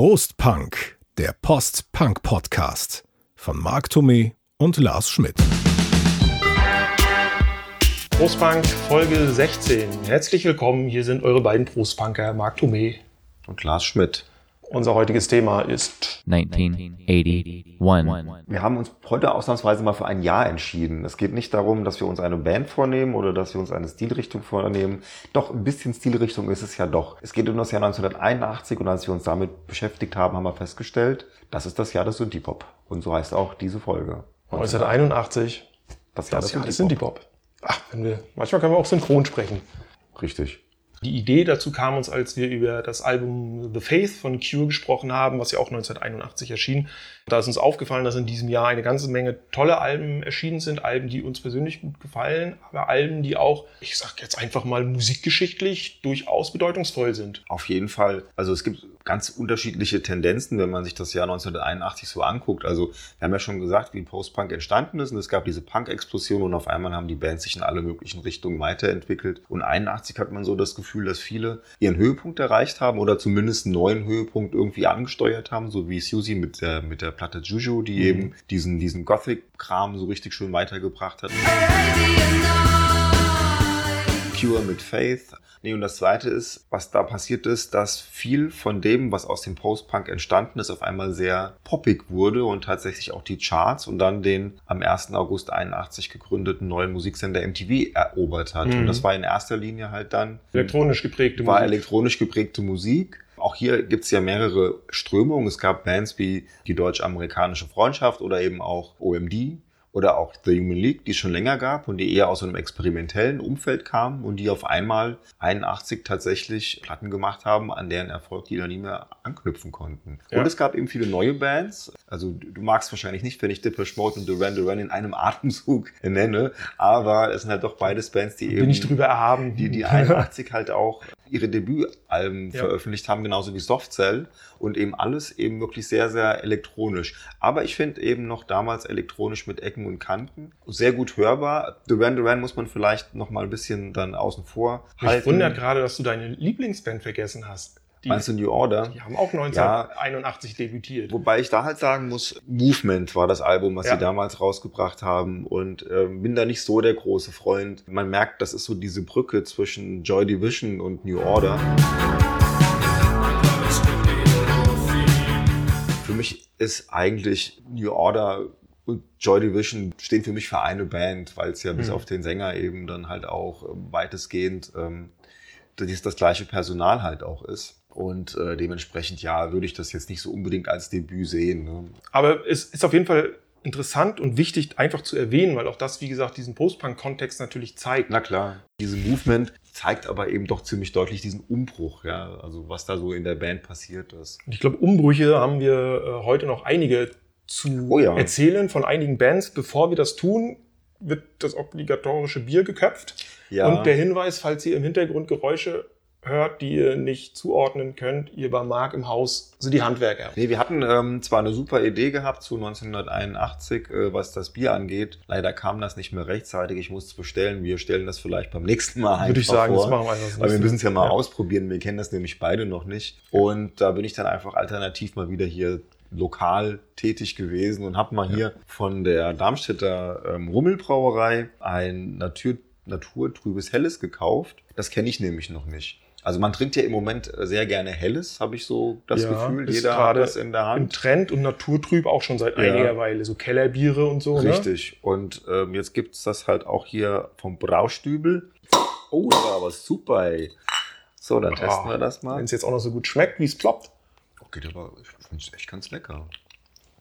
Prost Punk, der Post-Punk-Podcast von Marc Thomé und Lars Schmidt. Prostpunk Folge 16. Herzlich willkommen, hier sind eure beiden Prostpunker Marc Thomé und Lars Schmidt. Unser heutiges Thema ist 1981. Wir haben uns heute ausnahmsweise mal für ein Jahr entschieden. Es geht nicht darum, dass wir uns eine Band vornehmen oder dass wir uns eine Stilrichtung vornehmen. Doch ein bisschen Stilrichtung ist es ja doch. Es geht um das Jahr 1981 und als wir uns damit beschäftigt haben, haben wir festgestellt, das ist das Jahr des Synthie-Pop. Und so heißt auch diese Folge. 1981. Das Jahr Das des Jahr des Synthie-Pop. Synthie-Pop. Ach, wenn wir, manchmal können wir auch synchron sprechen. Richtig. Die Idee dazu kam uns, als wir über das Album The Faith von Cure gesprochen haben, was ja auch 1981 erschien. Da ist uns aufgefallen, dass in diesem Jahr eine ganze Menge tolle Alben erschienen sind, Alben, die uns persönlich gut gefallen, aber Alben, die auch, ich sag jetzt einfach mal musikgeschichtlich durchaus bedeutungsvoll sind. Auf jeden Fall. Also es gibt ganz unterschiedliche Tendenzen, wenn man sich das Jahr 1981 so anguckt. Also wir haben ja schon gesagt, wie Post-Punk entstanden ist und es gab diese Punk-Explosion und auf einmal haben die Bands sich in alle möglichen Richtungen weiterentwickelt. Und 81 hat man so das Gefühl, dass viele ihren Höhepunkt erreicht haben oder zumindest einen neuen Höhepunkt irgendwie angesteuert haben, so wie Susie mit der, mit der Platte Juju, die eben diesen, diesen Gothic-Kram so richtig schön weitergebracht hat. Cure mit Faith. Nee, und das zweite ist, was da passiert ist, dass viel von dem, was aus dem Post-Punk entstanden ist, auf einmal sehr poppig wurde und tatsächlich auch die Charts und dann den am 1. August 81 gegründeten neuen Musiksender MTV erobert hat. Mhm. Und das war in erster Linie halt dann Elektronisch geprägte war Musik. elektronisch geprägte Musik. Auch hier gibt es ja mehrere Strömungen. Es gab Bands wie die Deutsch-Amerikanische Freundschaft oder eben auch OMD oder auch The Human League, die es schon länger gab und die eher aus einem experimentellen Umfeld kamen und die auf einmal 81 tatsächlich Platten gemacht haben, an deren Erfolg die dann nie mehr anknüpfen konnten. Ja. Und es gab eben viele neue Bands. Also du magst wahrscheinlich nicht, wenn ich Depeche Mode und Duran Duran in einem Atemzug nenne, aber es sind halt doch beides Bands, die eben Bin ich drüber erhaben. die, die 81 halt auch ihre Debütalben Ja. veröffentlicht haben, genauso wie Soft Cell und eben alles eben wirklich sehr, sehr elektronisch. Aber ich finde eben noch damals elektronisch mit Ecken und Kanten sehr gut hörbar. Duran Duran muss man vielleicht noch mal ein bisschen dann außen vor Mich halten. wundert gerade, dass du deine Lieblingsband vergessen hast. Die, Meinst du New Order? die haben auch 1981 debütiert. Wobei ich da halt sagen muss, Movement war das Album, was Ja. sie damals rausgebracht haben und ähm, bin da nicht so der große Freund. Man merkt, das ist so diese Brücke zwischen Joy Division und New Order. Für mich ist eigentlich New Order und Joy Division stehen für mich für eine Band, weil es ja bis Mhm. auf den Sänger eben dann halt auch ähm, weitestgehend ähm, das, das gleiche Personal halt auch ist. Und äh, dementsprechend, ja, würde ich das jetzt nicht so unbedingt als Debüt sehen. Ne? Aber es ist auf jeden Fall interessant und wichtig einfach zu erwähnen, weil auch das, wie gesagt, diesen Post-Punk-Kontext natürlich zeigt. Na klar. Diese Movement zeigt aber eben doch ziemlich deutlich diesen Umbruch, ja, also was da so in der Band passiert ist. Und ich glaube, Umbrüche haben wir äh, heute noch einige zu Oh ja. erzählen von einigen Bands. Bevor wir das tun, wird das obligatorische Bier geköpft. Ja, Und der Hinweis, falls ihr im Hintergrund Geräusche hört, die ihr nicht zuordnen könnt, ihr bei Marc im Haus sind die Handwerker. Nee, wir hatten ähm, zwar eine super Idee gehabt zu 1981, äh, was das Bier angeht. Leider kam das nicht mehr rechtzeitig. Ich musste es bestellen. Wir stellen das vielleicht beim nächsten Mal einfach Würde ich sagen, vor. das machen wir einfach Weil wir müssen es ja mal Ja. ausprobieren. Wir kennen das nämlich beide noch nicht. Und da bin ich dann einfach alternativ mal wieder hier lokal tätig gewesen und habe mal hier von der Darmstädter ähm, Rummelbrauerei ein Natur naturtrübes Helles gekauft. Das kenne ich nämlich noch nicht. Also man trinkt ja im Moment sehr gerne Helles, habe ich so das Ja, Gefühl. Jeder hat das in der Im Hand. Trend und naturtrüb auch schon seit Ja. einiger Weile. So Kellerbiere und so. Ne? Richtig. Und ähm, jetzt gibt's das halt auch hier vom Braustübel. Oh, das war aber super, ey. So, dann testen Ah, wir das mal. Wenn es jetzt auch noch so gut schmeckt, wie es ploppt. Oh, geht aber, ich finde es echt ganz lecker.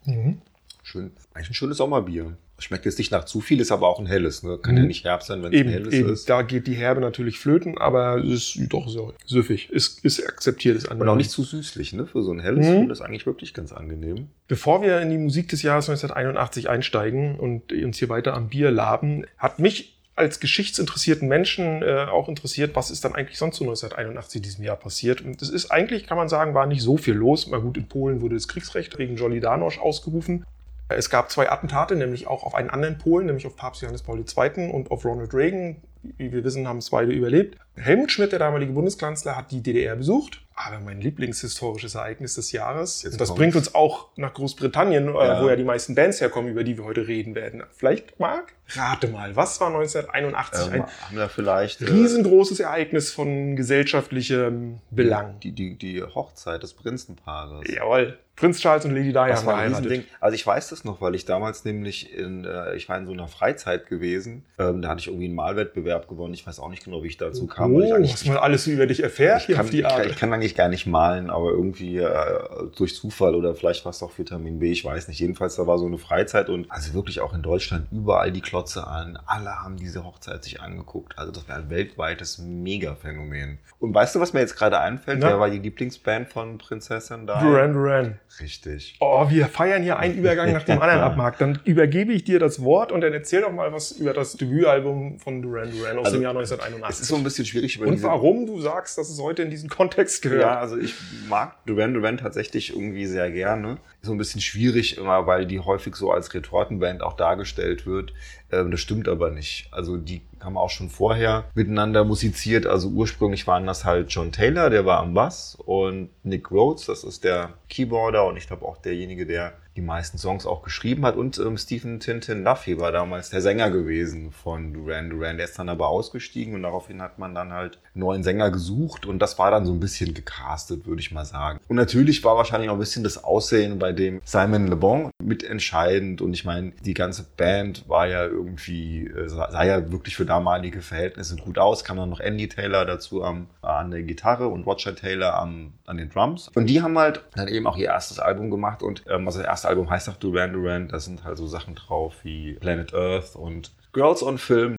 Mhm. Schön, eigentlich ein schönes Sommerbier. Schmeckt jetzt nicht nach zu viel, ist aber auch ein helles. Ne? Kann ja Mhm. nicht herb sein, wenn es ein helles eben. ist. da geht die Herbe natürlich flöten, aber es ist doch so süffig. Ist, ist akzeptiert, ist Und angenehm. auch nicht zu süßlich, ne? Für so ein helles Mhm. das eigentlich wirklich ganz angenehm. Bevor wir in die Musik des Jahres 1981 einsteigen und uns hier weiter am Bier laben, hat mich als geschichtsinteressierten Menschen äh, auch interessiert, was ist dann eigentlich sonst so 1981 in diesem Jahr passiert. Und es ist eigentlich, kann man sagen, war nicht so viel los. Mal gut, in Polen wurde das Kriegsrecht wegen Jolly Danosch ausgerufen. Es gab zwei Attentate, nämlich auch auf einen anderen Polen, nämlich auf Papst Johannes Paul II. und auf Ronald Reagan. Wie wir wissen, haben es beide überlebt. Helmut Schmidt, der damalige Bundeskanzler, hat die DDR besucht, Aber mein Lieblingshistorisches Ereignis des Jahres, Jetzt und das kommt's. bringt uns auch nach Großbritannien, äh, Ja. wo ja die meisten Bands herkommen, über die wir heute reden werden. Vielleicht, Marc, rate mal, was war 1981 Ähm, ein haben wir vielleicht äh, riesengroßes Ereignis von gesellschaftlichem Belang? die, die, die Hochzeit des Prinzenpaares. Jawohl, Prinz Charles und Lady Di haben geheiratet. Also ich weiß das noch, weil ich damals nämlich in, äh, ich war in so einer Freizeit gewesen. Ähm, da hatte ich irgendwie einen Malwettbewerb gewonnen. Ich weiß auch nicht genau, wie ich dazu kam. ich Oh, eigentlich- was man alles über dich erfährt ich hier kann, auf die ich, kann, Art. ich kann eigentlich gar nicht malen, aber irgendwie äh, durch Zufall oder vielleicht war es auch Vitamin B, ich weiß nicht. Jedenfalls, da war so eine Freizeit und also wirklich auch in Deutschland überall die Klotze an. Alle haben diese Hochzeit sich angeguckt. Also das wäre ein weltweites Mega-Phänomen. Und weißt du, was mir jetzt gerade einfällt? Na? Wer war die Lieblingsband von Prinzessin da? Duran Duran. Richtig. Oh, wir feiern hier einen Übergang nach dem anderen ab, Marc. Dann übergebe ich dir das Wort und dann erzähl doch mal was über das Debütalbum von Duran Duran aus Also, dem Jahr Es ist 1981. so ein bisschen schwierig über und warum du sagst, dass es heute in diesen Kontext gehört. Ja, also ich mag Duran Duran tatsächlich irgendwie sehr gerne. Ist so ein bisschen schwierig immer, weil die häufig so als Retortenband auch dargestellt wird. Ähm, das stimmt aber nicht. Also die haben auch schon vorher miteinander musiziert. Also ursprünglich waren das halt John Taylor, der war am Bass und Nick Rhodes, das ist der Keyboarder und ich glaube auch derjenige, der die meisten Songs auch geschrieben hat. Und ähm, Stephen Tintin Duffy war damals der Sänger gewesen von Duran Duran. Der ist dann aber ausgestiegen und daraufhin hat man dann halt neuen Sänger gesucht und das war dann so ein bisschen gecastet, würde ich mal sagen. Und natürlich war wahrscheinlich auch ein bisschen das Aussehen bei dem Simon Le Bon mitentscheidend und ich meine, die ganze Band war ja irgendwie, äh, sah ja wirklich für damalige Verhältnisse gut aus. Kam dann noch Andy Taylor dazu am, an der Gitarre und Roger Taylor am, an den Drums. Und die haben halt dann eben auch ihr erstes Album gemacht und ähm, also das erste Album heißt auch Duran Duran. Da sind halt so Sachen drauf wie Planet Earth und Girls on Film.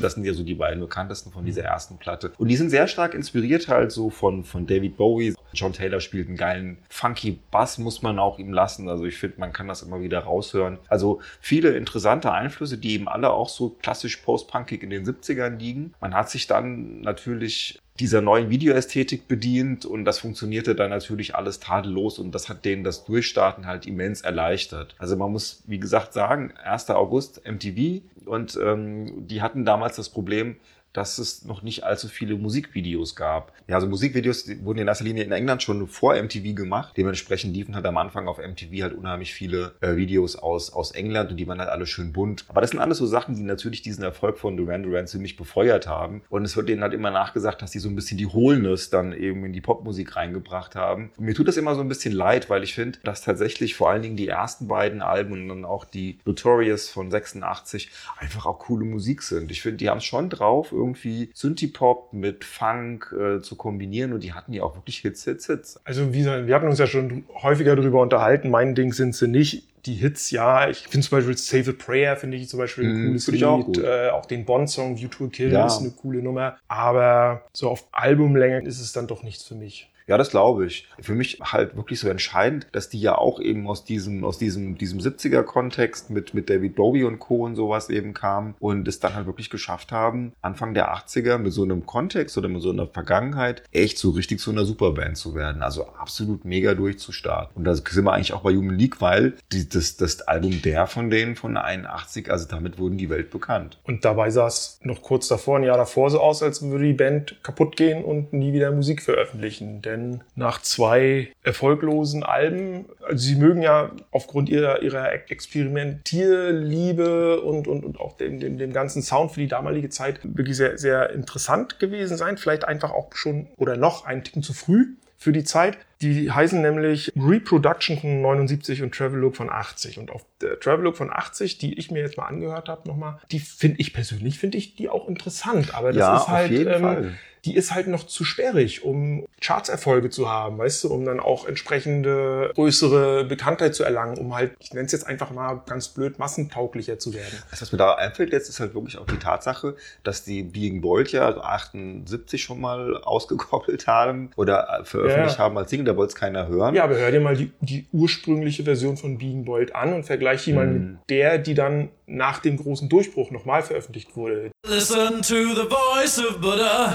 Das sind ja so die beiden bekanntesten von dieser ersten Platte. Und die sind sehr stark inspiriert halt so von, von David Bowie. John Taylor spielt einen geilen, funky Bass, muss man auch ihm lassen. Also ich finde, man kann das immer wieder raushören. Also viele interessante Einflüsse, die eben alle auch so klassisch post-punkig in den 70ern liegen. Man hat sich dann natürlich dieser neuen Videoästhetik bedient und das funktionierte dann natürlich alles tadellos und das hat denen das Durchstarten halt immens erleichtert. Also man muss, wie gesagt, sagen, 1. August MTV und ähm, die hatten damals das Problem, dass es noch nicht allzu viele Musikvideos gab. Ja, also Musikvideos wurden in erster Linie in England schon vor MTV gemacht. Dementsprechend liefen halt am Anfang auf MTV halt unheimlich viele äh, Videos aus, aus England und die waren halt alle schön bunt. Aber das sind alles so Sachen, die natürlich diesen Erfolg von Duran Duran ziemlich befeuert haben. Und es wird denen halt immer nachgesagt, dass die so ein bisschen die Hohlness dann eben in die Popmusik reingebracht haben. Und mir tut das immer so ein bisschen leid, weil ich finde, dass tatsächlich vor allen Dingen die ersten beiden Alben und dann auch die Notorious von 86 einfach auch coole Musik sind. Ich finde, die haben es schon drauf, irgendwie Synthie-Pop mit Funk äh, zu kombinieren und die hatten ja auch wirklich Hits, Hits, Hits. Also wie gesagt, wir hatten uns ja schon häufiger darüber unterhalten. Mein Ding sind sie nicht. Die Hits, ja. Ich finde zum Beispiel Save a Prayer, finde ich zum Beispiel ein Mhm, cooles finde Lied. auch gut. Äh, auch den Bond-Song View to a Kill Ja. ist eine coole Nummer. Aber so auf Albumlänge ist es dann doch nichts für mich. Ja, das glaube ich. Für mich halt wirklich so entscheidend, dass die ja auch eben aus diesem, aus diesem, diesem 70er-Kontext mit, mit David Bowie und Co. und sowas eben kamen und es dann halt wirklich geschafft haben, Anfang der 80er mit so einem Kontext oder mit so einer Vergangenheit echt so richtig zu einer Superband zu werden. Also absolut mega durchzustarten. Und da sind wir eigentlich auch bei Human League, weil die, das, das Album der von denen von 81, also damit wurden die Welt bekannt. Und dabei sah es noch kurz davor, ein Jahr davor so aus, als würde die Band kaputt gehen und nie wieder Musik veröffentlichen. Denn nach zwei erfolglosen Alben, also sie mögen ja aufgrund ihrer, ihrer Experimentierliebe und, und, und auch dem, dem, dem ganzen Sound für die damalige Zeit wirklich sehr, sehr interessant gewesen sein. Vielleicht einfach auch schon oder noch einen Ticken zu früh für die Zeit. Die heißen nämlich Reproduction von 79 und Travelogue von 80. Und auf der Travelogue von 80, die ich mir jetzt mal angehört habe nochmal, die finde ich persönlich, finde ich die auch interessant. Aber das Ja, ist auf halt, jeden ähm, Fall. Die ist halt noch zu sperrig, um Chartserfolge zu haben, weißt du, um dann auch entsprechende größere Bekanntheit zu erlangen, um halt, ich nenne es jetzt einfach mal ganz blöd, massentauglicher zu werden. Das, was mir da einfällt jetzt, ist halt wirklich auch die Tatsache, dass die Being Bold ja 78 schon mal ausgekoppelt haben oder veröffentlicht Ja. haben als Single, da wollte es keiner hören. Ja, aber hör dir mal die, die ursprüngliche Version von Being Bold an und vergleich die mal Mhm. mit der, die dann nach dem großen Durchbruch nochmal veröffentlicht wurde. Listen to the voice of Buddha.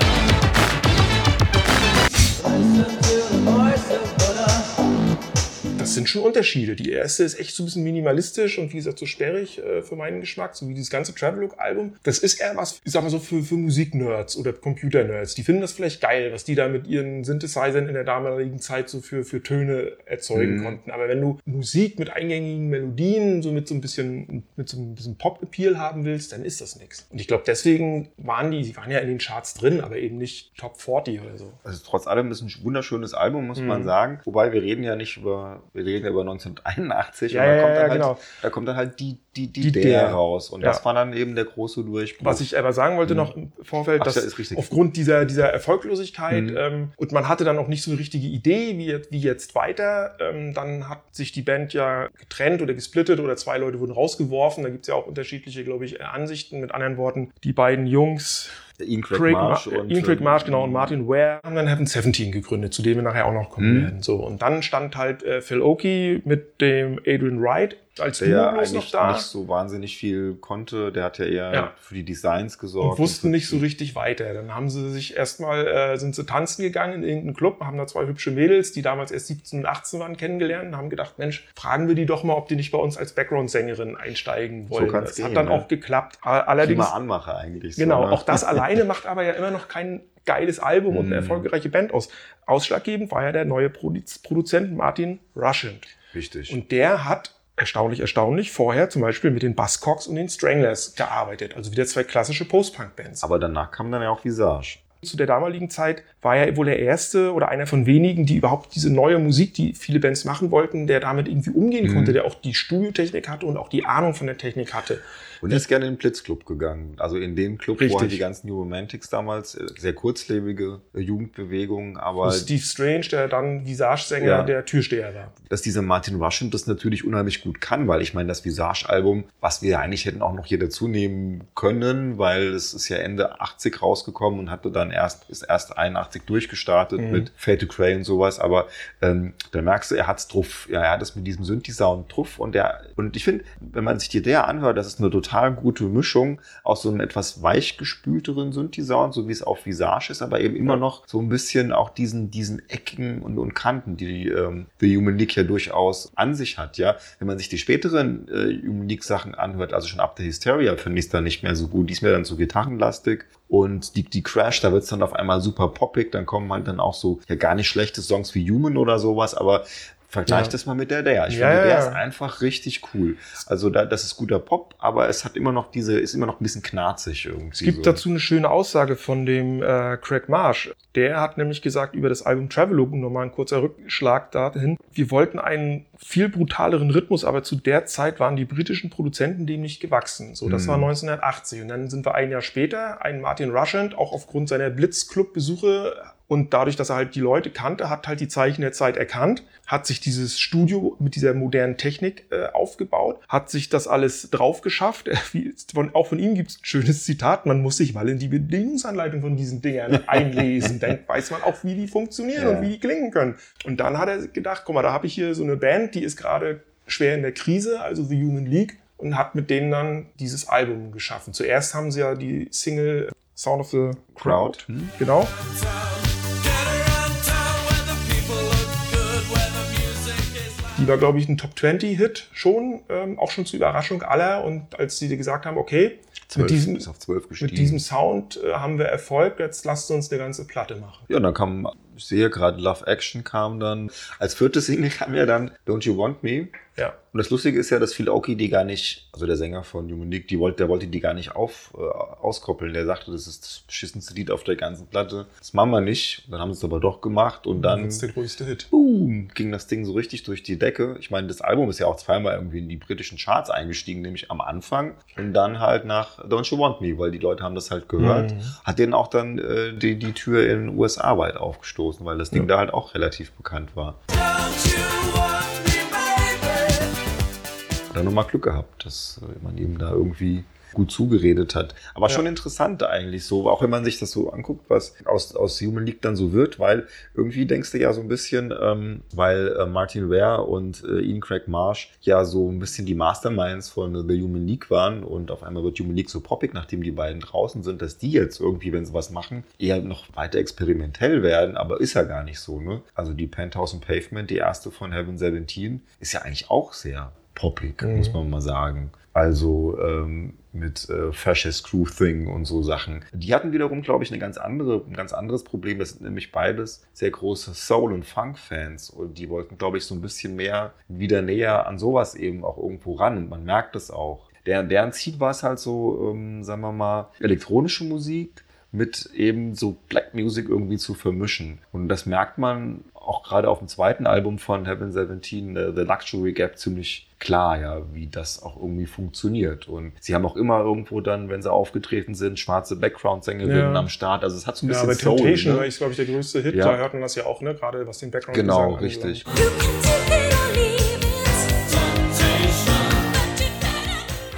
Sind schon Unterschiede. Die erste ist echt so ein bisschen minimalistisch und wie gesagt so sperrig äh, für meinen Geschmack, so wie dieses ganze Travelogue-Album. Das ist eher was, ich sag mal so, für, für Musik-Nerds oder Computer-Nerds. Die finden das vielleicht geil, was die da mit ihren Synthesizern in der damaligen Zeit so für, für Töne erzeugen Mhm. konnten. Aber wenn du Musik mit eingängigen Melodien, so mit so ein bisschen, mit so ein bisschen Pop-Appeal haben willst, dann ist das nichts. Und ich glaube, deswegen waren die, die waren ja in den Charts drin, aber eben nicht Top 40 oder so. Also trotz allem ist ein wunderschönes Album, muss Mhm. man sagen. Wobei wir reden ja nicht über, wir reden ja über 1981 Ja, und da ja, kommt ja, dann halt, genau. da kommt dann halt die, die, die, Die der, der. raus. Und das war dann eben der große Durchbruch. Was ich aber sagen wollte noch im Vorfeld, Ach dass aufgrund dieser, dieser Erfolglosigkeit Mhm. ähm, und man hatte dann auch nicht so eine richtige Idee, wie, jetzt- wie jetzt weiter, ähm, dann hat sich die Band ja getrennt oder gesplittet oder zwei Leute wurden rausgeworfen. Da gibt es ja auch unterschiedliche, glaube ich, Ansichten. Mit anderen Worten, die beiden Jungs, Ian Craig, Craig Marsh Ma- und Ian Craig ähm, Marsh, genau, und Martin Ware haben dann Heaven 17 gegründet, zu dem wir nachher auch noch kommen Mhm. werden. So, und dann stand halt äh, Phil Oakey mit dem Adrian Wright als der ja eigentlich nicht so wahnsinnig viel konnte. Der hat ja eher Ja. für die Designs gesorgt. und wussten für- nicht so richtig weiter. Dann haben sie sich erstmal, äh, sind sie tanzen gegangen in irgendeinen Club, haben da zwei hübsche Mädels, die damals erst 17 und 18 waren, kennengelernt und haben gedacht, Mensch, fragen wir die doch mal, ob die nicht bei uns als Background-Sängerin einsteigen wollen. kann's das gehen, hat dann ne? auch geklappt. Allerdings, Prima Anmache eigentlich. so, genau, ne? auch das alleine macht aber ja immer noch kein geiles Album und eine Mhm. erfolgreiche Band aus. Ausschlaggebend war ja der neue Produ- Produzent Martin Rushent. Richtig. Und der hat erstaunlich, erstaunlich vorher zum Beispiel mit den Buzzcocks und den Stranglers gearbeitet. Also wieder zwei klassische Post-Punk-Bands. aber danach kam dann ja auch Visage. Zu der damaligen Zeit war er wohl der erste oder einer von wenigen, die überhaupt diese neue Musik, die viele Bands machen wollten, der damit irgendwie umgehen Mhm. konnte, der auch die Studiotechnik hatte und auch die Ahnung von der Technik hatte. Und er ist gerne in den Blitzclub gegangen. Also in dem Club, wo Richtig. halt die ganzen New Romantics damals, äh, sehr kurzlebige äh, Jugendbewegung, aber Und Steve Strange, der dann Visage-Sänger, Ja. der Türsteher war. dass dieser Martin Rushent das natürlich unheimlich gut kann, weil ich meine, das Visage-Album, was wir eigentlich hätten auch noch hier dazu nehmen können, weil es ist ja Ende 80 rausgekommen und hatte dann erst, ist erst 81 durchgestartet Mhm. mit Fade to Cray und sowas, aber ähm, da merkst du, er hat's drauf, ja, er hat es mit diesem Synthi-Sound drauf und der, und ich finde, wenn man sich die der anhört, das ist eine total gute Mischung aus so einem etwas weichgespülteren Synthi-Sound, so wie es auf Visage ist, aber eben immer noch so ein bisschen auch diesen, diesen Ecken und, und Kanten, die ähm, The Human League ja durchaus an sich hat, ja. Wenn man sich die späteren äh, Human League Sachen anhört, also schon ab der Hysteria, finde ich es dann nicht mehr so gut. Die ist mir dann zu gitarrenlastig. Und die, die Crash, da wird's dann auf einmal super poppig, dann kommen halt dann auch so ja gar nicht schlechte Songs wie Human oder sowas, aber vergleich Ja. das mal mit der der. Ich Ja, finde, der ja. ist einfach richtig cool. Also da, das ist guter Pop, aber es hat immer noch diese, ist immer noch ein bisschen knarzig irgendwie. Es gibt so. dazu eine schöne Aussage von dem äh, Craig Marsh. Der hat nämlich gesagt über das Album Travelogue, nochmal ein kurzer Rückschlag dahin, wir wollten einen viel brutaleren Rhythmus, aber zu der Zeit waren die britischen Produzenten dem nicht gewachsen. So, das Mhm. war 1980. Und dann sind wir ein Jahr später, ein Martin Rushent, auch aufgrund seiner Blitzclub-Besuche und dadurch, dass er halt die Leute kannte, hat halt die Zeichen der Zeit erkannt, hat sich dieses Studio mit dieser modernen Technik äh, aufgebaut, hat sich das alles drauf geschafft. Äh, von, auch von ihm gibt es ein schönes Zitat, man muss sich mal in die Bedienungsanleitung von diesen Dingern einlesen. Dann weiß man auch, wie die funktionieren Ja. und wie die klingen können. Und dann hat er gedacht, guck mal, da habe ich hier so eine Band, die ist gerade schwer in der Krise, also The Human League, und hat mit denen dann dieses Album geschaffen. Zuerst haben sie ja die Single Sound of the Crowd, Crowd. Hm? genau, Die war, glaube ich, ein Top 20-Hit schon, ähm, auch schon zur Überraschung aller. Und als sie gesagt haben, okay, Zwölf, mit diesem, mit diesem Sound äh, haben wir Erfolg, jetzt lasst uns eine ganze Platte machen. Ja, und dann kam, ich sehe gerade Love Action kam dann. Als viertes Single kam ja dann Don't You Want Me. Ja. Und das Lustige ist ja, dass Phil Oakey die gar nicht, also der Sänger von Human League, die wollte, der wollte die gar nicht auf, äh, auskoppeln. Der sagte, das ist das beschissenste Lied auf der ganzen Platte. Das machen wir nicht. Und dann haben sie es aber doch gemacht und dann Das ist der größte Hit. boom, ging das Ding so richtig durch die Decke. Ich meine, das Album ist ja auch zweimal irgendwie in die britischen Charts eingestiegen, nämlich am Anfang und dann halt nach Don't You Want Me, weil die Leute haben das halt gehört. Mhm. Hat denen auch dann äh, die, die Tür in den USA weit aufgestoßen, weil das Ding Ja. da halt auch relativ bekannt war. Don't you want? Hat er nochmal Glück gehabt, dass äh, man eben da irgendwie gut zugeredet hat. Aber schon interessant eigentlich so, auch wenn man sich das so anguckt, was aus, aus Human League dann so wird, weil irgendwie denkst du ja so ein bisschen, ähm, weil äh, Martin Ware und äh, Ian Craig Marsh ja so ein bisschen die Masterminds von The Human League waren und auf einmal wird Human League so poppig, nachdem die beiden draußen sind, dass die jetzt irgendwie, wenn sie was machen, eher noch weiter experimentell werden, aber ist ja gar nicht so, ne? Also die Penthouse und Pavement, die erste von Heaven 17, ist ja eigentlich auch sehr poppig, muss man mal sagen. Also ähm, mit äh, Fascist Crew Thing und so Sachen. Die hatten wiederum, glaube ich, eine ganz andere, ein ganz anderes Problem. Das sind nämlich beides sehr große Soul- und Funk-Fans. Und die wollten, glaube ich, so ein bisschen mehr wieder näher an sowas eben auch irgendwo ran. Und man merkt es auch. Der, deren Ziel war es halt so, ähm, sagen wir mal, elektronische Musik mit eben so Black Music irgendwie zu vermischen. Und das merkt man auch gerade auf dem zweiten Album von Heaven 17, äh, The Luxury Gap, ziemlich klar, ja, wie das auch irgendwie funktioniert. Und sie haben auch immer irgendwo dann, wenn sie aufgetreten sind, schwarze Background-Sängerinnen Ja. am Start. Also es hat so ein Ja, bisschen bei Soul. Temptation ne? war ich, glaube ich, der größte Hit. Ja. Da hört man das ja auch, ne? gerade was den Background Genau, richtig.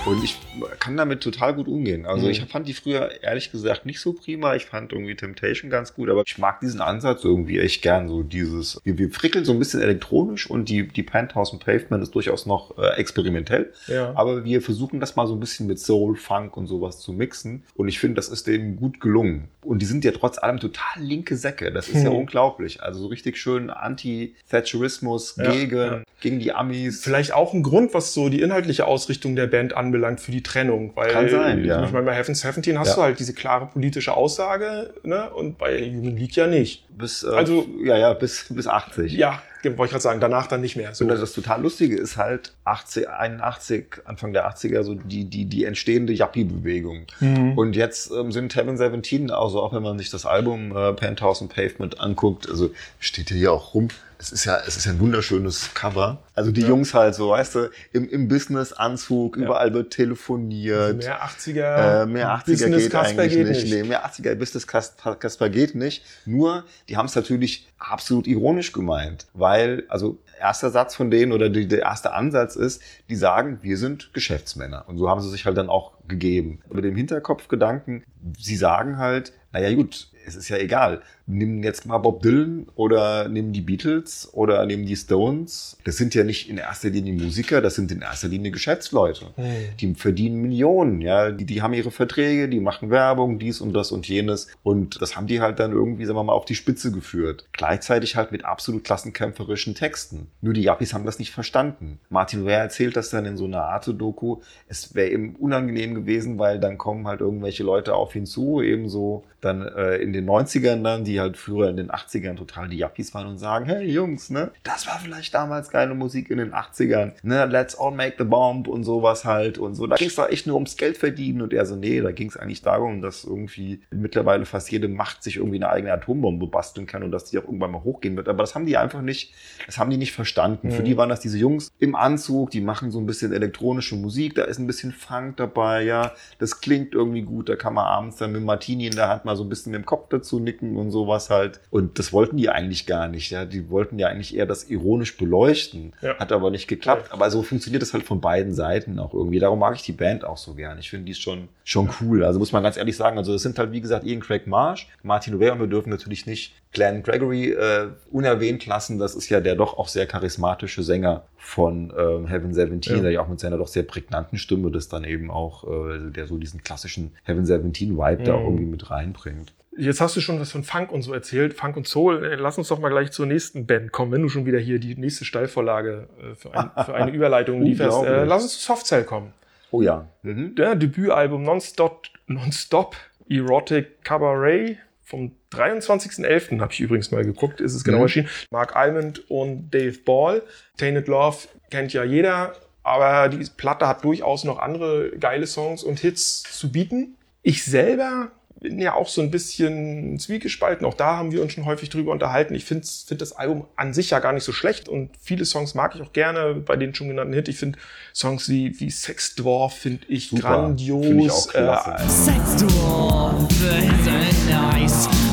Und ich kann damit total gut umgehen. Also Mhm. ich fand die früher ehrlich gesagt nicht so prima. Ich fand irgendwie Temptation ganz gut, aber ich mag diesen Ansatz irgendwie echt gern. So dieses, wir, wir frickeln so ein bisschen elektronisch und die, die Penthouse und Pavement ist durchaus noch äh, experimentell. Ja. Aber wir versuchen das mal so ein bisschen mit Soul, Funk und sowas zu mixen. Und ich finde, das ist denen gut gelungen. Und die sind ja trotz allem total linke Säcke. Das ist ja Hm. unglaublich. Also so richtig schön Anti-Thatcherismus Ja, gegen, ja. gegen die Amis. Vielleicht auch ein Grund, was so die inhaltliche Ausrichtung der Band anbelangt für die Trennung. Weil, Kann sein, ja. Ich meine, bei Heaven 17 hast Ja. du halt diese klare politische Aussage, ne? Und bei Human League ja nicht. Bis, äh, Also- ja, ja, bis, bis 80. Ja, wollte ich gerade sagen, danach dann nicht mehr. So. Und das total Lustige ist halt 80, 81, Anfang der 80er, so die, die, die entstehende Yuppie-Bewegung. Mhm. Und jetzt ähm, sind Heaven 17, also auch wenn man sich das Album äh, Penthouse und Pavement anguckt, also steht hier auch rum. Es ist ja, es ist ja ein wunderschönes Cover. Also die Jungs halt so, weißt du, im, im Business-Anzug, überall wird telefoniert. mehr 80er. Äh, mehr 80er Business geht Kasper eigentlich geht nicht. nicht. Nee, mehr 80er Business Kasper geht nicht. Nur, die haben es natürlich absolut ironisch gemeint, weil, also erster Satz von denen oder die, der erste Ansatz ist, die sagen, wir sind Geschäftsmänner. Und so haben sie sich halt dann auch gegeben. Mit dem Hinterkopfgedanken, sie sagen halt, naja gut, es ist ja egal. Nimm jetzt mal Bob Dylan oder nimm die Beatles oder nimm die Stones. Das sind ja nicht in erster Linie Musiker, das sind in erster Linie Geschäftsleute. Die verdienen Millionen, ja. Die, die haben ihre Verträge, die machen Werbung, dies und das und jenes. Und das haben die halt dann irgendwie, sagen wir mal, auf die Spitze geführt. Gleichzeitig halt mit absolut klassenkämpferischen Texten. Nur die Yuppies haben das nicht verstanden. Martin Ware erzählt das dann in so einer Arte-Doku. Es wäre ihm unangenehm gewesen, weil dann kommen halt irgendwelche Leute auf ihn zu, ebenso dann äh, in den 90ern dann, die halt früher in den 80ern total die Yuppies waren und sagen, hey Jungs, ne, das war vielleicht damals geile Musik in den 80ern, ne, let's all make the bomb und sowas halt und so. Da ging es doch echt nur ums Geld verdienen und er so, nee, da ging es eigentlich darum, dass irgendwie mittlerweile fast jede Macht sich irgendwie eine eigene Atombombe basteln kann und dass die auch irgendwann mal hochgehen wird. Aber das haben die einfach nicht, das haben die nicht verstanden. Für die waren das diese Jungs im Anzug, die machen so ein bisschen elektronische Musik, da ist ein bisschen Funk dabei, ja, das klingt irgendwie gut, da kann man abends dann mit Martini in der Hand mal so ein bisschen mit dem Kopf dazu nicken und sowas halt. Und das wollten die eigentlich gar nicht, ja, die wollten ja eigentlich eher das ironisch beleuchten, Ja. hat aber nicht geklappt. Aber so funktioniert das halt von beiden Seiten auch irgendwie. Darum mag ich die Band auch so gern. Ich finde die schon, schon cool. Also muss man ganz ehrlich sagen, also es sind halt wie gesagt Ian Craig Marsh, Martin Ware und wir dürfen natürlich nicht Glenn Gregory äh, unerwähnt lassen. Das ist ja der doch auch sehr charismatische Sänger von ähm, Heaven 17, Ja. der ja auch mit seiner doch sehr prägnanten Stimme das dann eben auch, äh, der so diesen klassischen Heaven 17 Vibe da Mhm. irgendwie mit reinbringt. Jetzt hast du schon was von Funk und so erzählt, Funk und Soul. Äh, Lass uns doch mal gleich zur nächsten Band kommen, wenn du schon wieder hier die nächste Steilvorlage äh, für, ein, für eine Überleitung lieferst. Äh, lass uns zu Softcell kommen. Oh ja. Mhm. Der Debütalbum Nonstop, Nonstop Erotic Cabaret vom 23.11. habe ich übrigens mal geguckt, ist es genau Mhm. erschienen. Mark Almond und Dave Ball. Tainted Love kennt ja jeder, aber die Platte hat durchaus noch andere geile Songs und Hits zu bieten. Ich selber bin ja auch so ein bisschen zwiegespalten. Auch da haben wir uns schon häufig drüber unterhalten. Ich finde find das Album an sich ja gar nicht so schlecht und viele Songs mag ich auch gerne bei den schon genannten Hits. Ich finde Songs wie, wie Sex Dwarf finde ich Super. grandios. Finde ich auch klasse. Äh, Sex dwarf, it's nice.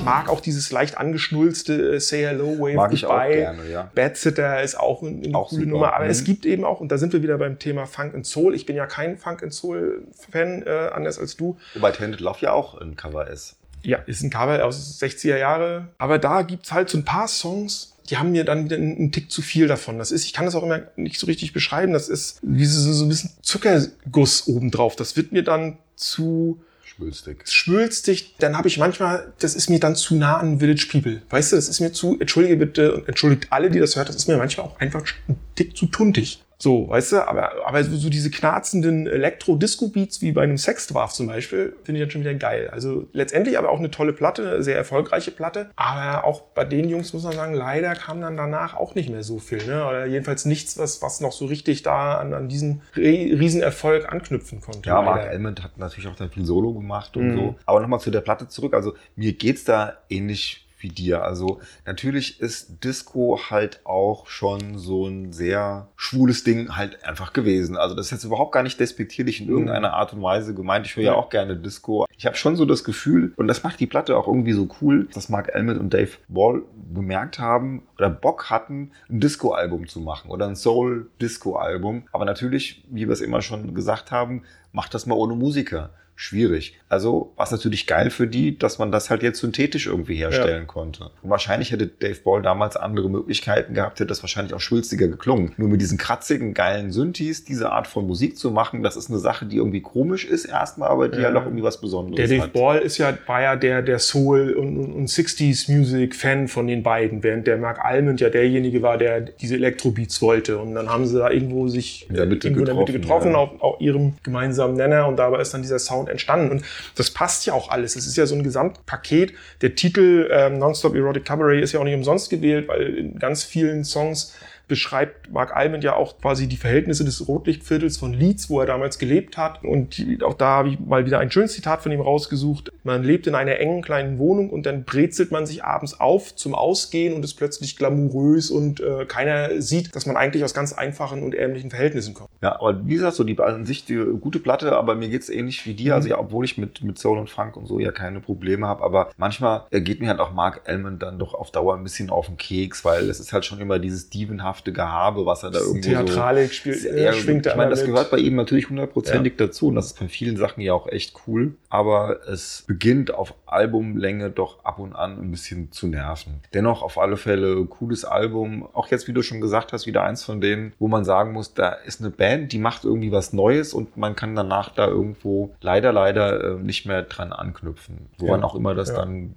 Ich mag auch dieses leicht angeschnulzte äh, Say Hello, Wave Mag ich auch gerne, ja. Bad Sitter ist auch eine, eine Auch coole super. Nummer. Aber Mhm. es gibt eben auch, und da sind wir wieder beim Thema Funk and Soul. Ich bin ja kein Funk and Soul-Fan, äh, anders als du. Wobei Tainted Love ja auch ein Cover ist. Ja, ist ein Cover aus 60er Jahre. Aber da gibt's halt so ein paar Songs, die haben mir dann wieder einen, einen Tick zu viel davon. Das ist, ich kann das auch immer nicht so richtig beschreiben. Das ist wie so, so ein bisschen Zuckerguss obendrauf. Das wird mir dann zu Schwülstig. schwülstig. Dann habe ich manchmal, das ist mir dann zu nah an Village People. Weißt du, das ist mir zu, entschuldige bitte und entschuldigt alle, die das hört, das ist mir manchmal auch einfach ein Tick zu tuntig. So, weißt du, aber, aber so, diese knarzenden Elektro-Disco-Beats wie bei einem Sexdwarf zum Beispiel, finde ich dann schon wieder geil. Also letztendlich aber auch eine tolle Platte, eine sehr erfolgreiche Platte. Aber auch bei den Jungs muss man sagen, leider kam dann danach auch nicht mehr so viel. Ne? Oder jedenfalls nichts, was, was noch so richtig da an, an diesen Re Riesenerfolg anknüpfen konnte. Ja, Mark leider. Elmond hat natürlich auch dann viel Solo gemacht und Mhm. so. Aber nochmal zu der Platte zurück. Also mir geht's da ähnlich wie dir. Also natürlich ist Disco halt auch schon so ein sehr schwules Ding halt einfach gewesen. Also das ist jetzt überhaupt gar nicht despektierlich in irgendeiner Art und Weise gemeint. Ich höre ja auch gerne Disco. Ich habe schon so das Gefühl, und das macht die Platte auch irgendwie so cool, dass Mark Elmond und Dave Ball gemerkt haben oder Bock hatten, ein Disco-Album zu machen oder ein Soul-Disco-Album. Aber natürlich, wie wir es immer schon gesagt haben, macht das mal ohne Musiker. Schwierig. Also war es natürlich geil für die, dass man das halt jetzt synthetisch irgendwie herstellen konnte. Und wahrscheinlich hätte Dave Ball damals andere Möglichkeiten gehabt, hätte das wahrscheinlich auch schwülstiger geklungen. Nur mit diesen kratzigen, geilen Synthes diese Art von Musik zu machen, das ist eine Sache, die irgendwie komisch ist erstmal, aber die Ja. halt auch irgendwie was Besonderes Der Dave hat. Ball ist ja, war ja der, der Soul- und, und, und 60s-Music-Fan von den beiden, während der Mark Almond ja derjenige war, der diese Elektrobeats wollte. Und dann haben sie da irgendwo sich In der Mitte irgendwo in der Mitte getroffen, getroffen, ja. auf, auf ihrem gemeinsamen Nenner und dabei ist dann dieser Sound entstanden. Und das passt ja auch alles. Es ist ja so ein Gesamtpaket. Der Titel ähm, Nonstop Erotic Cabaret ist ja auch nicht umsonst gewählt, weil in ganz vielen Songs beschreibt Mark Almond ja auch quasi die Verhältnisse des Rotlichtviertels von Leeds, wo er damals gelebt hat. Und auch da habe ich mal wieder ein schönes Zitat von ihm rausgesucht. Man lebt in einer engen kleinen Wohnung und dann brezelt man sich abends auf zum Ausgehen und ist plötzlich glamourös und äh, keiner sieht, dass man eigentlich aus ganz einfachen und ärmlichen Verhältnissen kommt. Ja, aber wie gesagt, so die an sich die gute Platte, aber mir geht's ähnlich wie dir. Also ja, obwohl ich mit, mit Soul und Funk und so ja keine Probleme habe, aber manchmal geht mir halt auch Mark Elmond dann doch auf Dauer ein bisschen auf den Keks, weil es ist halt schon immer dieses dievenhafte Gehabe, was er da irgendwo Theatralik so spielt, äh, schwingt er Ich meine, das mit. gehört bei ihm natürlich hundertprozentig dazu und das ist bei vielen Sachen ja auch echt cool, aber es beginnt auf Albumlänge doch ab und an ein bisschen zu nerven. Dennoch auf alle Fälle cooles Album, auch jetzt, wie du schon gesagt hast, wieder eins von denen, wo man sagen muss, da ist eine Band, die macht irgendwie was Neues und man kann danach da irgendwo leider, leider äh, nicht mehr dran anknüpfen. Woran Ja. auch immer das Ja. dann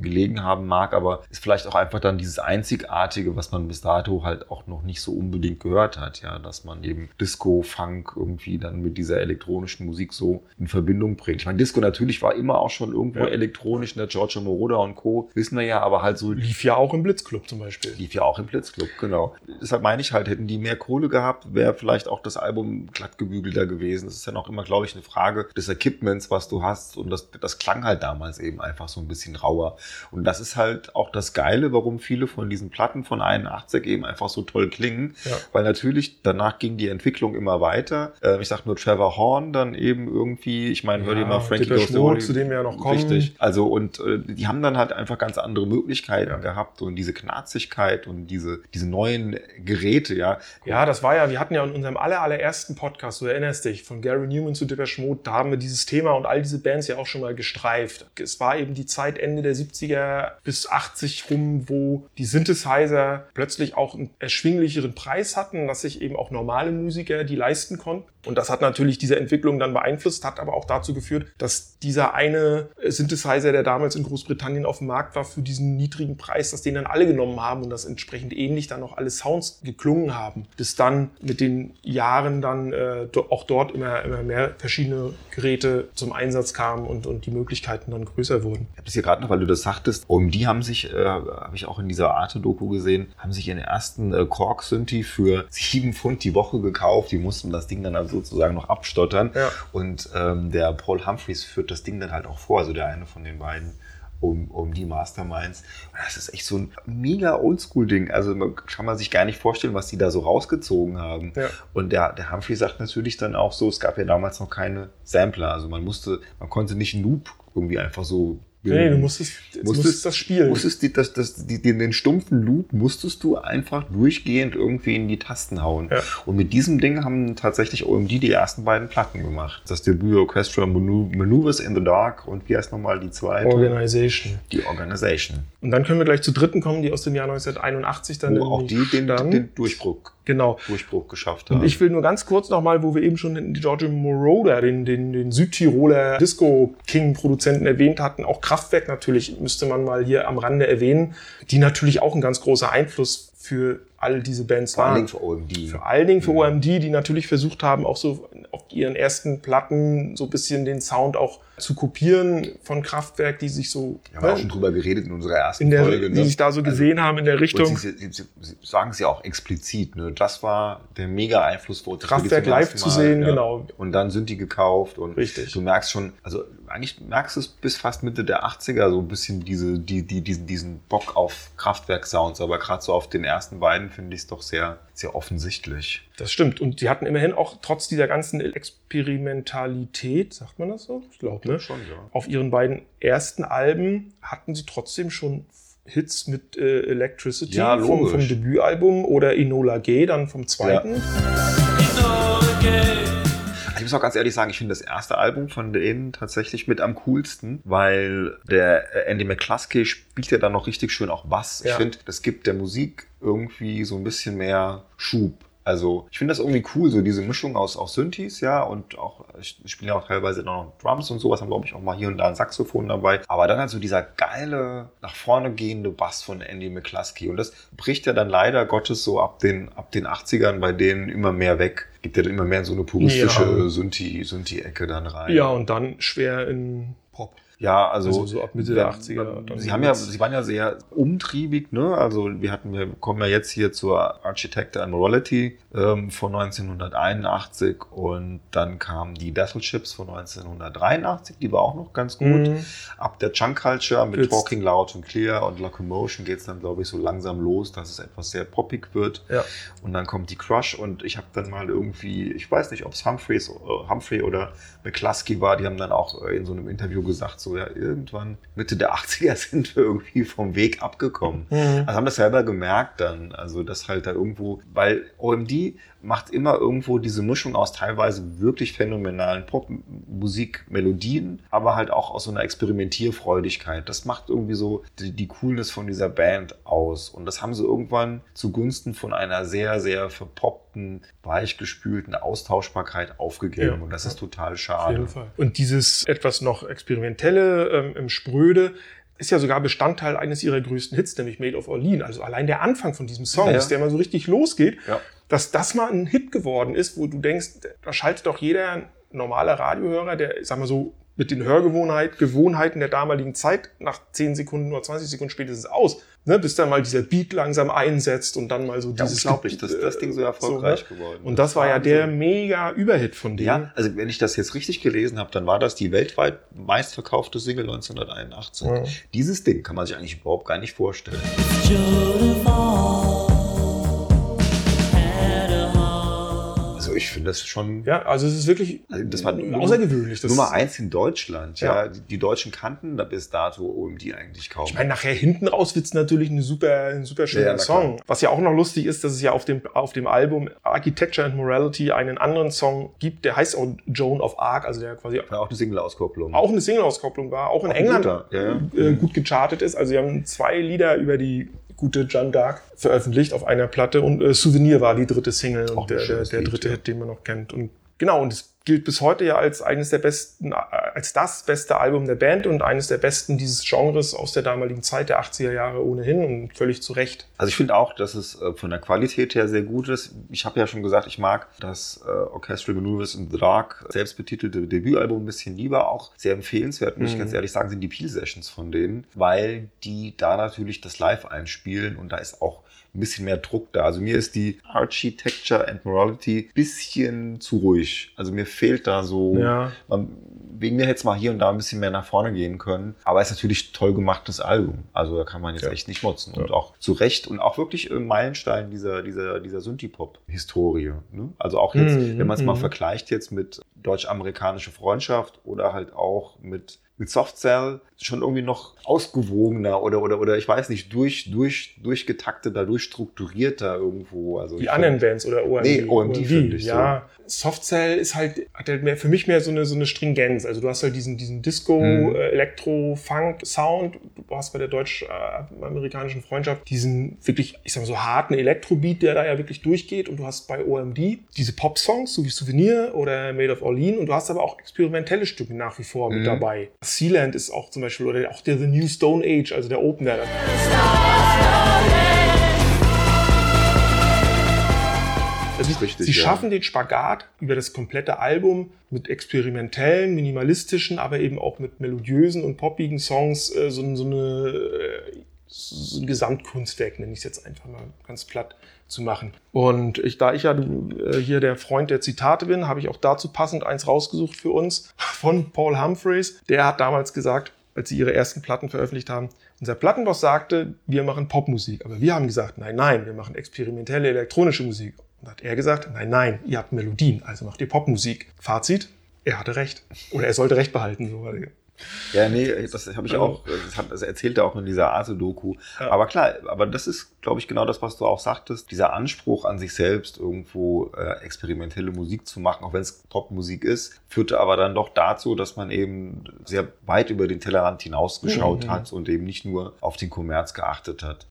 gelegen haben mag, aber ist vielleicht auch einfach dann dieses Einzigartige, was man bis dato halt auch noch nicht so unbedingt gehört hat, ja, dass man eben Disco, Funk irgendwie dann mit dieser elektronischen Musik so in Verbindung bringt. Ich meine, Disco natürlich war immer auch schon irgendwo Ja. elektronisch, der Giorgio Moroder und Co. wissen wir ja, aber halt so Lief ja auch im Blitzclub zum Beispiel. lief ja auch im Blitzclub, genau. Deshalb meine ich halt, hätten die mehr Kohle gehabt, wäre vielleicht auch das Album glattgebügelter gewesen. Das ist dann auch immer, glaube ich, eine Frage des Equipments, was du hast. Und das, das klang halt damals eben einfach so ein bisschen rauer. Und das ist halt auch das Geile, warum viele von diesen Platten von 81 eben einfach so toll klingen. Ja. Weil natürlich danach ging die Entwicklung immer weiter. Äh, ich sag nur Trevor Horn dann eben irgendwie. Ich meine, hör dir Ja, mal Frankie Goes Hollywood- zu dem wir ja noch kommen. Richtig. Also und äh, die haben dann halt einfach ganz andere Möglichkeiten Ja. gehabt und diese Knarzigkeit und diese, diese neuen Geräte, ja. Ja, das war ja, wir hatten ja in unserem aller, allerersten Podcast, du erinnerst dich, von Gary Newman zu Depeche Mode, da haben wir dieses Thema und all diese Bands ja auch schon mal gestreift. Es war eben die Zeit Ende der 70er bis 80 rum, wo die Synthesizer plötzlich auch einen erschwinglicheren Preis hatten, dass sich eben auch normale Musiker die leisten konnten. Und das hat natürlich diese Entwicklung dann beeinflusst, hat aber auch dazu geführt, dass dieser eine Synthesizer, der damals in Großbritannien auf dem Markt war, für diesen niedrigen Preis, dass den dann alle genommen haben und das entsprechend ähnlich dann auch alle Sounds geklungen haben. Bis dann mit den Jahren dann äh, auch dort immer, immer mehr verschiedene Geräte zum Einsatz kamen und, und die Möglichkeiten dann größer wurden. Ich habe das hier gerade noch, weil du das sagtest, um die haben sich, äh, habe ich auch in dieser Arte-Doku gesehen, haben sich ihren ersten äh, Korg-Synthi für sieben Pfund die Woche gekauft. Die mussten das Ding dann also sozusagen noch abstottern. Ja. Und ähm, der Paul Humphreys führt das Ding dann halt auch vor, also der eine von den beiden. Um, um die Masterminds. Und Das ist echt so ein mega Oldschool-Ding. Also man, kann man sich gar nicht vorstellen, was die da so rausgezogen haben. Ja. Und der, der Humphrey sagt natürlich dann auch so, es gab ja damals noch keine Sampler. Also man musste, man konnte nicht einen Loop irgendwie einfach so Nee, du musstest, jetzt musstest das spielen. Musstest die, das, das, die, den, den stumpfen Loop musstest du einfach durchgehend irgendwie in die Tasten hauen. Ja. Und mit diesem Ding haben tatsächlich OMD die ersten beiden Platten gemacht. Das Debüt Orchestral Manu- Maneuvers in the Dark und wie heißt nochmal die zweite? Organization. die Organization. Und dann können wir gleich zur dritten kommen, die aus dem Jahr 1981 dann Wo auch die den, den Durchbruch, Genau. Durchbruch geschafft haben. Und ich will nur ganz kurz nochmal, wo wir eben schon den Giorgio Moroder, den, den, den Südtiroler Disco-King-Produzenten erwähnt hatten, auch Kraftwerk natürlich müsste man mal hier am Rande erwähnen, die natürlich auch ein ganz großer Einfluss für all diese Bands Vor allen waren. Dingen für OMD. Vor allen Dingen für OMD, die natürlich versucht haben, auch so auf ihren ersten Platten so ein bisschen den Sound auch zu kopieren von Kraftwerk, die sich so Wir haben ne, auch schon drüber geredet in unserer ersten in der, Folge. die sich da so gesehen haben in der Richtung. Sie, sie, sie, sie sagen es ja auch explizit, ne? Das war der mega Einfluss uns. Kraftwerk live ersten zu sehen, genau. Und dann sind die gekauft und Richtig. du merkst schon, also eigentlich merkst du es bis fast Mitte der 80er so ein bisschen diese, die, die, diesen, diesen Bock auf Kraftwerk-Sounds, aber gerade so auf den ersten beiden finde ich es doch sehr, sehr offensichtlich. Das stimmt. Und sie hatten immerhin auch trotz dieser ganzen Experimentalität, sagt man das so? Ich glaube, ne? Schon, ja. Auf ihren beiden ersten Alben hatten sie trotzdem schon Hits mit äh, Electricity Ja, vom, vom Debütalbum oder Enola Gay dann vom zweiten. Ich muss auch ganz ehrlich sagen, ich finde das erste Album von denen tatsächlich mit am coolsten, weil der äh, Andy McCluskey spielt ja dann noch richtig schön auch Bass. Ich Ja. finde, das gibt der Musik irgendwie so ein bisschen mehr Schub. Also ich finde das irgendwie cool, so diese Mischung aus, aus Synthes, ja, und auch, ich spiele ja auch teilweise noch Drums und sowas, haben glaube ich auch mal hier und da ein Saxophon dabei. Aber dann halt so dieser geile, nach vorne gehende Bass von Andy McCluskey. Und das bricht ja dann leider Gottes so ab den, ab den 80ern bei denen immer mehr weg. Gibt ja dann immer mehr in so eine puristische Ja. Synthi- Synthi-Ecke dann rein. Ja, und dann schwer in Pop. Ja, also, Also so ab Mitte der 80er dann Sie haben ja, sie waren ja sehr umtriebig, ne? Also wir hatten, wir kommen ja jetzt hier zur Architect and Morality ähm, von 1981 und dann kamen die Battleships von 1983, die war auch noch ganz gut. Mhm. Ab der Chunk Culture mit Jetzt- Talking Loud and Clear und Locomotion geht's dann, glaube ich, so langsam los, dass es etwas sehr poppig wird. Ja. Und dann kommt die Crush und ich habe dann mal irgendwie, ich weiß nicht, ob es Humphreys, äh, Humphrey oder McCluskey war, die haben dann auch äh, in so einem Interview gesagt, so ja, irgendwann Mitte der 80er sind wir irgendwie vom Weg abgekommen. Mhm. Also haben das selber gemerkt dann, also das halt da irgendwo, weil OMD macht immer irgendwo diese Mischung aus teilweise wirklich phänomenalen Popmusikmelodien, aber halt auch aus so einer Experimentierfreudigkeit. Das macht irgendwie so die, die Coolness von dieser Band aus. Und das haben sie irgendwann zugunsten von einer sehr, sehr verpoppten, weichgespülten Austauschbarkeit aufgegeben. Ja. Und das ist total Auf schade. jeden Fall. Und dieses etwas noch experimentelle ähm, im Spröde ist ja sogar Bestandteil eines ihrer größten Hits, nämlich Made of Orlean. Also allein der Anfang von diesem Song, Ja, ja. der mal so richtig losgeht, Ja. Dass das mal ein Hit geworden ist, wo du denkst, da schaltet doch jeder normale Radiohörer, der, ich sag mal so, mit den Hörgewohnheiten Gewohnheiten der damaligen Zeit nach 10 Sekunden oder 20 Sekunden spätestens aus. Ne, bis dann mal dieser Beat langsam einsetzt und dann mal so Ja, dieses... unglaublich, dass das Ding so erfolgreich ne? geworden ist. Und das war ja der mega Überhit von denen. Ja, also wenn ich das jetzt richtig gelesen habe, dann war das die weltweit meistverkaufte Single 1981. Ja. Dieses Ding kann man sich eigentlich überhaupt gar nicht vorstellen. Also ich finde das schon. Ja, also es ist wirklich Also das war außergewöhnlich. Das, Nummer eins in Deutschland. Ja, Ja. Die, Deutschen kannten da bis dato OMD eigentlich kaum. Ich meine, nachher hinten raus wird's natürlich ein super, ein super schöner Ja. Song. Was ja auch noch lustig ist, dass es ja auf dem, auf dem Album Architecture and Morality einen anderen Song gibt, der heißt auch Joan of Arc, also der quasi war auch eine Single-Auskopplung. auch eine Single-Auskopplung war, auch in Auch England ja, ja. Äh, gut gechartet ist. Also sie haben zwei Lieder über die gute Jeanne d'Arc veröffentlicht auf einer Platte und äh, Souvenir war die dritte Single und der, der, der dritte. Hit, den man noch kennt. Und genau, und es gilt bis heute ja als eines der besten, äh, als das beste Album der Band und eines der besten dieses Genres aus der damaligen Zeit der 80er Jahre ohnehin und völlig zu Recht. Also ich finde auch, dass es äh, von der Qualität her sehr gut ist. Ich habe ja schon gesagt, ich mag das äh, Orchestral Maneuvers in the Dark selbstbetitelte Debütalbum ein bisschen lieber. Auch sehr empfehlenswert, muss ich Mhm. ganz ehrlich sagen, sind die Peel Sessions von denen, weil die da natürlich das Live einspielen und da ist auch ein bisschen mehr Druck da. Also mir ist die Architecture and Morality bisschen zu ruhig. Also mir fehlt da so, Ja. man, wegen mir hätte es mal hier und da ein bisschen mehr nach vorne gehen können. Aber es ist natürlich ein toll gemachtes Album. Also da kann man jetzt Ja. echt nicht motzen. Und Ja. auch zu Recht und auch wirklich ein Meilenstein dieser, dieser, dieser Synthie-Pop-Historie. Ne? Also auch jetzt, Mhm, wenn man es mal mhm. vergleicht jetzt mit deutsch-amerikanische Freundschaft oder halt auch mit, mit Softcell schon irgendwie noch ausgewogener oder, oder, oder ich weiß nicht, durch, durch, durchgetakteter, durchstrukturierter irgendwo. Also Die anderen find- Bands oder OMD. Nee, OMD finde ich Ja, Softcell ist halt, hat halt mehr, für mich mehr so eine, so eine Stringenz. Also du hast halt diesen, diesen Disco, äh, Elektro, Funk, Sound. Du hast bei der deutsch-amerikanischen Freundschaft diesen wirklich, ich sag mal so harten Elektrobeat, der da ja wirklich durchgeht. Und du hast bei OMD diese Pop-Songs, so wie Souvenir oder Made of Orleans. Und du hast aber auch experimentelle Stücke nach wie vor mit Mhm. dabei. Sealand ist auch zum Beispiel, oder auch der The New Stone Age, also der Opener. Das ist richtig. Sie ja. schaffen den Spagat über das komplette Album mit experimentellen, minimalistischen, aber eben auch mit melodiösen und poppigen Songs, äh, so, so, eine, äh, so ein Gesamtkunstwerk, nenne ich es jetzt einfach mal ganz platt zu machen. Und ich, da ich ja äh, hier der Freund der Zitate bin, habe ich auch dazu passend eins rausgesucht für uns von Paul Humphreys. Der hat damals gesagt, als sie ihre ersten Platten veröffentlicht haben, unser Plattenboss sagte, wir machen Popmusik. Aber wir haben gesagt, nein, nein, wir machen experimentelle elektronische Musik. Und hat er gesagt, nein, nein, ihr habt Melodien, also macht ihr Popmusik. Fazit, er hatte recht. Oder er sollte recht behalten. So. Ja, nee, das habe ich Also- auch, das, hat, das erzählt er auch in dieser Arte-Doku. Ja. Aber klar, aber das ist, glaube ich, genau das, was du auch sagtest. Dieser Anspruch an sich selbst, irgendwo äh, experimentelle Musik zu machen, auch wenn es Popmusik ist, führte aber dann doch dazu, dass man eben sehr weit über den Tellerrand hinausgeschaut Mhm. hat und eben nicht nur auf den Kommerz geachtet hat.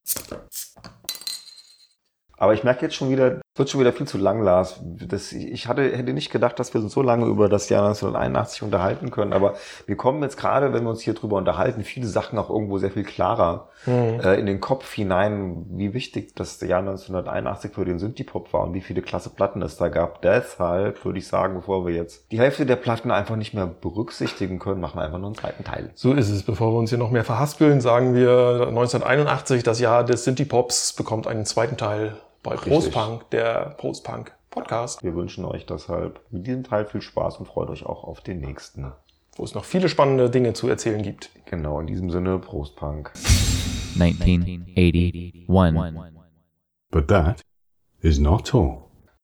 Aber ich merke jetzt schon wieder, es wird schon wieder viel zu lang, Lars. Das, ich hatte, hätte nicht gedacht, dass wir uns so lange über das Jahr 1981 unterhalten können. Aber wir kommen jetzt gerade, wenn wir uns hier drüber unterhalten, viele Sachen auch irgendwo sehr viel klarer äh, in den Kopf hinein, wie wichtig das Jahr 1981 für den Synthie-Pop war und wie viele klasse Platten es da gab. Deshalb würde ich sagen, bevor wir jetzt die Hälfte der Platten einfach nicht mehr berücksichtigen können, machen wir einfach nur einen zweiten Teil. So ist es. Bevor wir uns hier noch mehr verhaspeln, sagen wir 1981, das Jahr des Synthie-Pops, bekommt einen zweiten Teil bei. Postpunk, der Postpunk-Podcast, Wir wünschen euch deshalb mit diesem Teil viel Spaß und freut euch auch auf den nächsten. wo es noch viele spannende Dinge zu erzählen gibt. Genau, in diesem Sinne, Prost Punk. 1981. But that is not all.